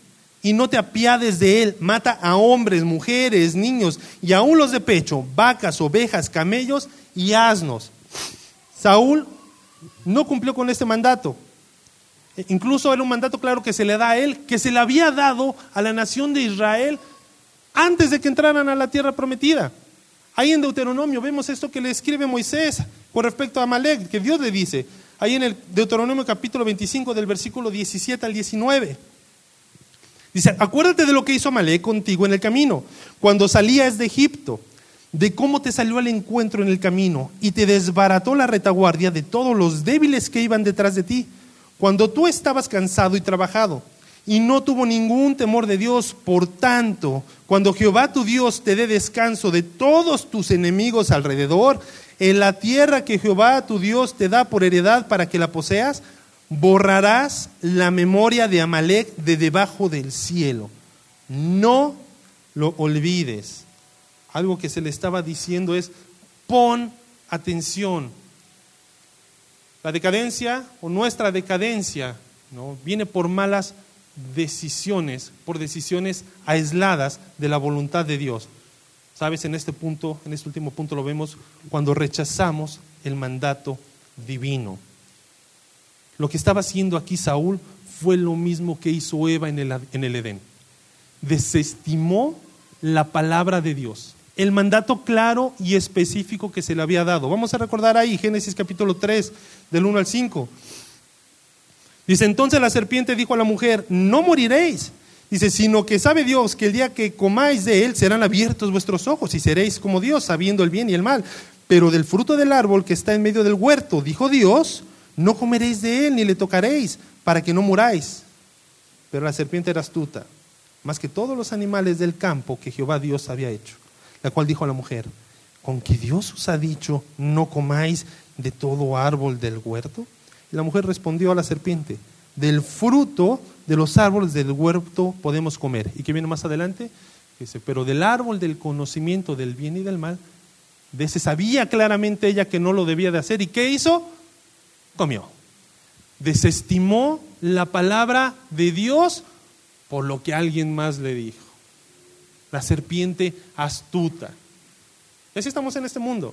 y no te apiades de él. Mata a hombres, mujeres, niños y aún los de pecho, vacas, ovejas, camellos y asnos. Saúl no cumplió con este mandato. E incluso era un mandato claro que se le da a él, que se le había dado a la nación de Israel antes de que entraran a la tierra prometida. Ahí en Deuteronomio vemos esto que le escribe Moisés con respecto a Amalek, que Dios le dice, ahí en el Deuteronomio capítulo 25 del versículo 17 al 19. Dice, acuérdate de lo que hizo Amalek contigo en el camino, cuando salías de Egipto, de cómo te salió al encuentro en el camino y te desbarató la retaguardia de todos los débiles que iban detrás de ti, cuando tú estabas cansado y trabajado y no tuvo ningún temor de Dios. Por tanto, cuando Jehová tu Dios te dé descanso de todos tus enemigos alrededor, en la tierra que Jehová tu Dios te da por heredad para que la poseas, borrarás la memoria de Amalek de debajo del cielo. No lo olvides. Algo que se le estaba diciendo es, pon atención. La decadencia o nuestra decadencia ¿no? viene por malas decisiones, por decisiones aisladas de la voluntad de Dios. Sabes, en este punto, en este último punto lo vemos cuando rechazamos el mandato divino. Lo que estaba haciendo aquí Saúl fue lo mismo que hizo Eva en el, en el Edén. Desestimó la palabra de Dios, el mandato claro y específico que se le había dado. Vamos a recordar ahí Génesis capítulo 3, del 1 al 5. Dice, entonces la serpiente dijo a la mujer, no moriréis. Dice, sino que sabe Dios que el día que comáis de él serán abiertos vuestros ojos y seréis como Dios, sabiendo el bien y el mal. Pero del fruto del árbol que está en medio del huerto, dijo Dios, no comeréis de él ni le tocaréis, para que no muráis. Pero la serpiente era astuta, más que todos los animales del campo que Jehová Dios había hecho. La cual dijo a la mujer, ¿con que Dios os ha dicho, no comáis de todo árbol del huerto? Y la mujer respondió a la serpiente, del fruto de los árboles del huerto podemos comer. ¿Y qué viene más adelante? Dice, pero del árbol del conocimiento del bien y del mal, de ese sabía claramente ella que no lo debía de hacer. ¿Y qué hizo? Comió. Desestimó la palabra de Dios por lo que alguien más le dijo. La serpiente astuta. Y así estamos en este mundo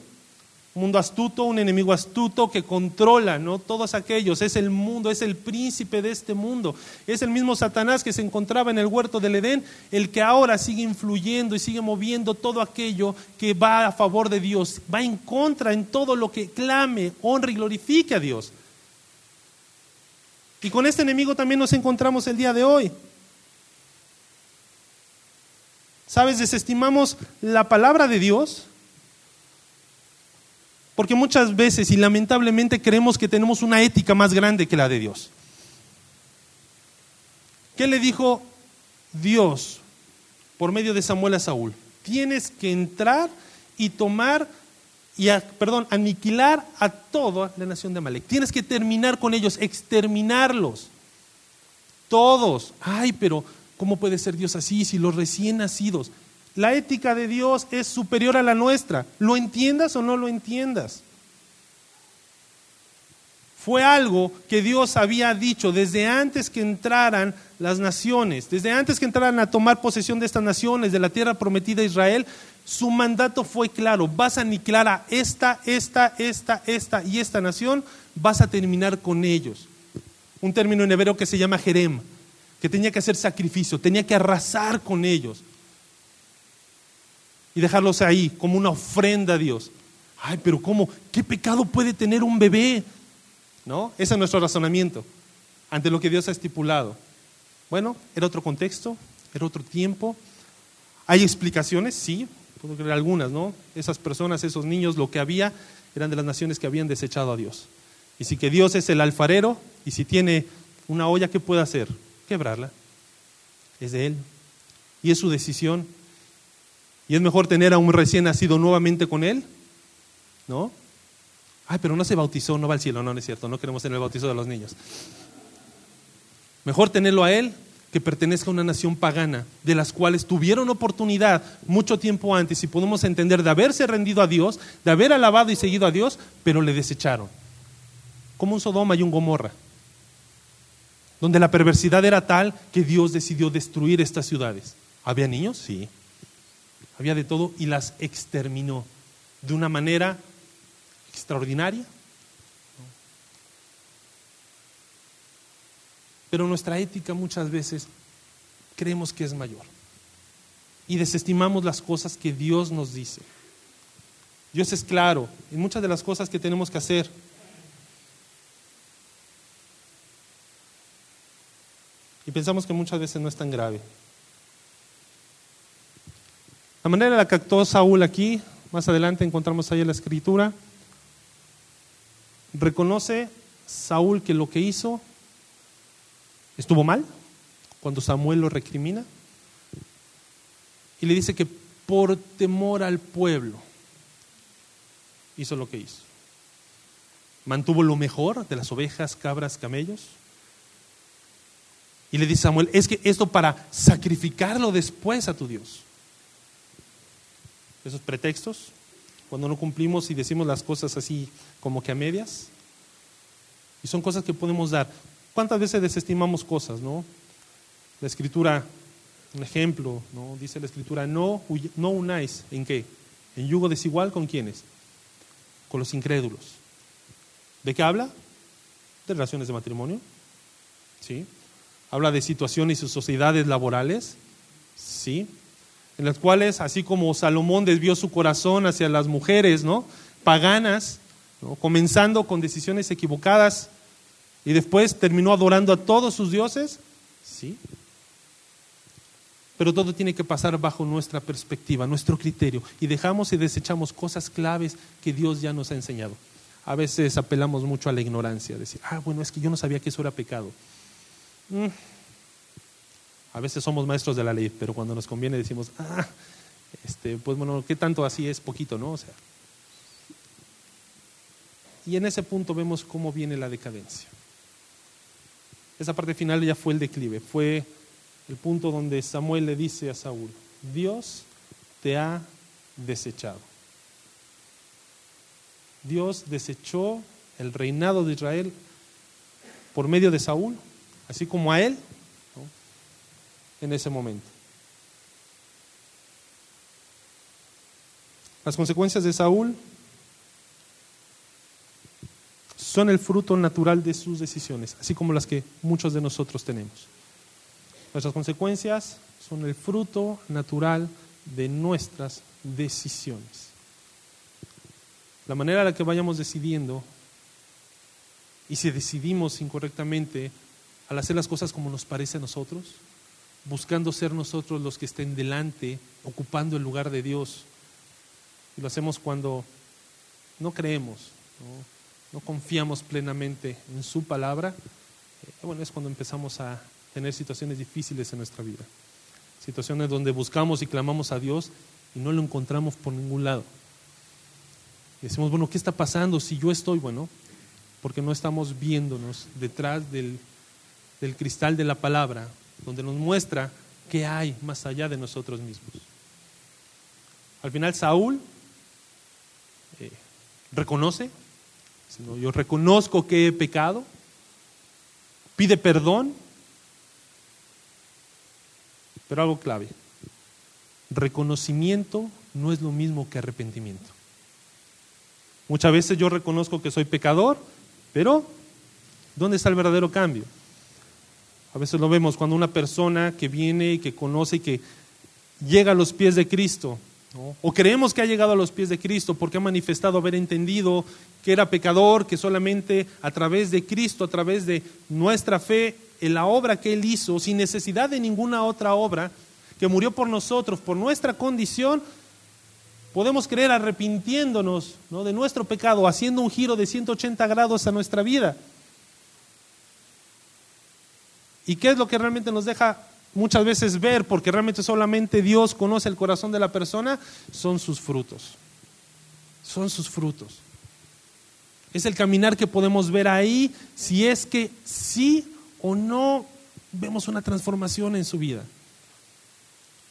un mundo astuto, un enemigo astuto que controla, ¿no? Todos aquellos, es el mundo, es el príncipe de este mundo. Es el mismo Satanás que se encontraba en el huerto del Edén, el que ahora sigue influyendo y sigue moviendo todo aquello que va a favor de Dios, va en contra en todo lo que clame, honre y glorifique a Dios. Y con este enemigo también nos encontramos el día de hoy. ¿Sabes? Desestimamos la palabra de Dios porque muchas veces y lamentablemente creemos que tenemos una ética más grande que la de Dios. ¿Qué le dijo Dios por medio de Samuel a Saúl? Tienes que entrar y tomar y, perdón, aniquilar a toda la nación de Amalek. Tienes que terminar con ellos, exterminarlos. Todos. Ay, pero ¿cómo puede ser Dios así si los recién nacidos? La ética de Dios es superior a la nuestra. ¿Lo entiendas o no lo entiendas? Fue algo que Dios había dicho desde antes que entraran las naciones, desde antes que entraran a tomar posesión de estas naciones, de la tierra prometida a Israel, su mandato fue claro, vas a aniquilar a esta, esta, esta, esta y esta nación, vas a terminar con ellos. Un término en hebreo que se llama Jerem, que tenía que hacer sacrificio, tenía que arrasar con ellos y dejarlos ahí como una ofrenda a Dios. Ay, pero ¿cómo? ¿Qué pecado puede tener un bebé? ¿No? Ese es nuestro razonamiento ante lo que Dios ha estipulado. Bueno, era otro contexto, era otro tiempo. Hay explicaciones, sí, puedo creer algunas, ¿no? Esas personas, esos niños, lo que había eran de las naciones que habían desechado a Dios. Y si que Dios es el alfarero, y si tiene una olla, ¿qué puede hacer? Quebrarla. Es de Él. Y es su decisión. Y es mejor tener a un recién nacido nuevamente con él, ¿no? Ay, pero no se bautizó, no va al cielo, no, no es cierto, no queremos tener el bautizo de los niños. Mejor tenerlo a él que pertenezca a una nación pagana, de las cuales tuvieron oportunidad mucho tiempo antes, y podemos entender, de haberse rendido a Dios, de haber alabado y seguido a Dios, pero le desecharon. Como un Sodoma y un Gomorra. Donde la perversidad era tal que Dios decidió destruir estas ciudades. ¿Había niños? Sí. Había de todo y las exterminó de una manera extraordinaria. Pero nuestra ética muchas veces creemos que es mayor y desestimamos las cosas que Dios nos dice. Dios es claro en muchas de las cosas que tenemos que hacer. Y pensamos que muchas veces no es tan grave. La manera en la que actuó Saúl aquí, más adelante encontramos ahí en la escritura, reconoce Saúl que lo que hizo estuvo mal, cuando Samuel lo recrimina, y le dice que por temor al pueblo hizo lo que hizo. Mantuvo lo mejor de las ovejas, cabras, camellos. Y le dice Samuel, es que esto para sacrificarlo después a tu Dios esos pretextos, cuando no cumplimos y decimos las cosas así como que a medias. Y son cosas que podemos dar. ¿Cuántas veces desestimamos cosas, no? La escritura, un ejemplo, ¿no? Dice la escritura, no, no unáis, ¿en qué? En yugo desigual con quiénes? Con los incrédulos. ¿De qué habla? De relaciones de matrimonio. ¿Sí? Habla de situaciones y sociedades laborales. ¿Sí? en las cuales, así como Salomón desvió su corazón hacia las mujeres, ¿no? Paganas, comenzando con decisiones equivocadas y después terminó adorando a todos sus dioses, sí. Pero todo tiene que pasar bajo nuestra perspectiva, nuestro criterio, y dejamos y desechamos cosas claves que Dios ya nos ha enseñado. A veces apelamos mucho a la ignorancia, decir, ah, bueno, es que yo no sabía que eso era pecado. Mm, a veces somos maestros de la ley, pero cuando nos conviene decimos, ah, este, pues bueno, ¿qué tanto así es poquito, no? O sea, y en ese punto vemos cómo viene la decadencia. Esa parte final ya fue el declive, fue el punto donde Samuel le dice a Saúl, Dios te ha desechado. Dios desechó el reinado de Israel por medio de Saúl, así como a él en ese momento. Las consecuencias de Saúl son el fruto natural de sus decisiones, así como las que muchos de nosotros tenemos. Nuestras consecuencias son el fruto natural de nuestras decisiones. La manera en la que vayamos decidiendo y si decidimos incorrectamente al hacer las cosas como nos parece a nosotros, buscando ser nosotros los que estén delante, ocupando el lugar de Dios. Y lo hacemos cuando no creemos, no, confiamos plenamente en su palabra. Eh, bueno, es cuando empezamos a tener situaciones difíciles en nuestra vida. Situaciones donde buscamos y clamamos a Dios y no lo encontramos por ningún lado. Decimos, bueno, ¿qué está pasando si yo estoy? Bueno, porque no estamos viéndonos detrás del, del cristal de la palabra, donde nos muestra qué hay más allá de nosotros mismos. Al final Saúl eh, reconoce, yo reconozco que he pecado, pide perdón, pero algo clave, reconocimiento no es lo mismo que arrepentimiento. Muchas veces yo reconozco que soy pecador, pero ¿dónde está el verdadero cambio? A veces lo vemos cuando una persona que viene y que conoce y que llega a los pies de Cristo, o creemos que ha llegado a los pies de Cristo porque ha manifestado haber entendido que era pecador, que solamente a través de Cristo, a través de nuestra fe en la obra que Él hizo, sin necesidad de ninguna otra obra, que murió por nosotros, por nuestra condición, podemos creer arrepintiéndonos de nuestro pecado, haciendo un giro de 180 grados a nuestra vida. ¿Y qué es lo que realmente nos deja muchas veces ver? Porque realmente solamente Dios conoce el corazón de la persona, son sus frutos. Son sus frutos. Es el caminar que podemos ver ahí si es que sí o no vemos una transformación en su vida.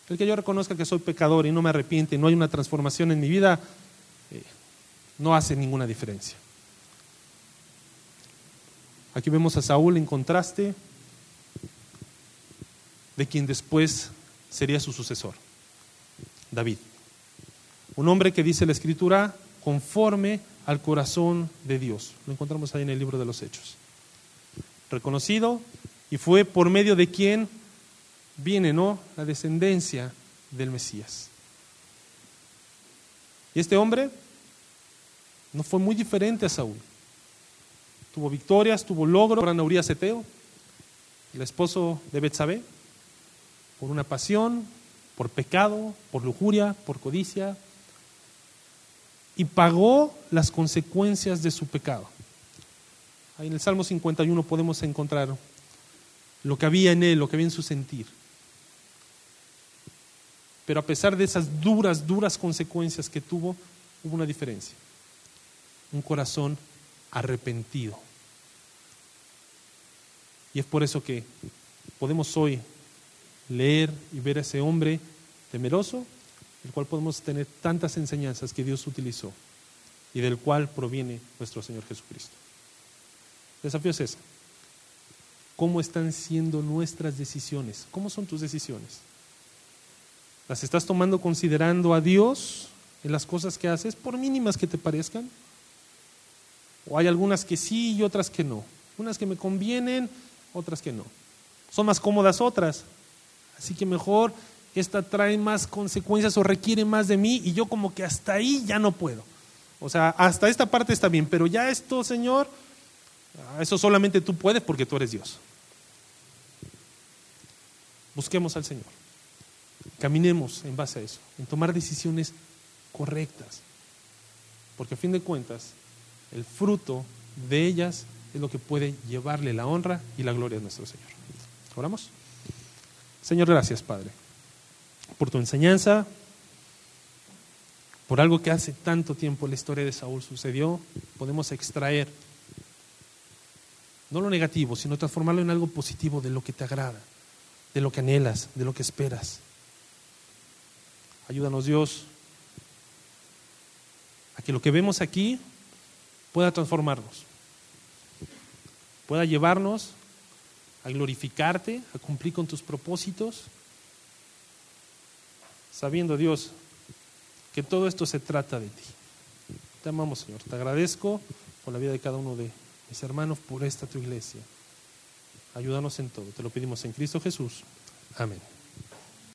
El que yo reconozca que soy pecador y no me arrepiente y no hay una transformación en mi vida, eh, no hace ninguna diferencia. Aquí vemos a Saúl en contraste de quien después sería su sucesor, David. Un hombre que dice la escritura conforme al corazón de Dios. Lo encontramos ahí en el libro de los Hechos. Reconocido y fue por medio de quien viene, ¿no? La descendencia del Mesías. Y este hombre no fue muy diferente a Saúl. Tuvo victorias, tuvo logros. Gran Urias el esposo de Betsabé, por una pasión, por pecado, por lujuria, por codicia, y pagó las consecuencias de su pecado. Ahí en el Salmo 51 podemos encontrar lo que había en él, lo que había en su sentir. Pero a pesar de esas duras, duras consecuencias que tuvo, hubo una diferencia. Un corazón arrepentido. Y es por eso que podemos hoy leer y ver a ese hombre temeroso, del cual podemos tener tantas enseñanzas que Dios utilizó y del cual proviene nuestro Señor Jesucristo. El desafío es ese. ¿Cómo están siendo nuestras decisiones? ¿Cómo son tus decisiones? ¿Las estás tomando considerando a Dios en las cosas que haces, por mínimas que te parezcan? ¿O hay algunas que sí y otras que no? Unas que me convienen, otras que no. Son más cómodas otras. Así que mejor esta trae más consecuencias o requiere más de mí y yo como que hasta ahí ya no puedo. O sea, hasta esta parte está bien, pero ya esto, Señor, eso solamente tú puedes porque tú eres Dios. Busquemos al Señor. Caminemos en base a eso, en tomar decisiones correctas. Porque a fin de cuentas, el fruto de ellas es lo que puede llevarle la honra y la gloria a nuestro Señor. ¿Oramos? Señor, gracias, Padre, por tu enseñanza, por algo que hace tanto tiempo la historia de Saúl sucedió, podemos extraer no lo negativo, sino transformarlo en algo positivo de lo que te agrada, de lo que anhelas, de lo que esperas. Ayúdanos Dios a que lo que vemos aquí pueda transformarnos, pueda llevarnos a glorificarte, a cumplir con tus propósitos, sabiendo Dios que todo esto se trata de ti. Te amamos Señor, te agradezco por la vida de cada uno de mis hermanos, por esta tu iglesia. Ayúdanos en todo. Te lo pedimos en Cristo Jesús. Amén.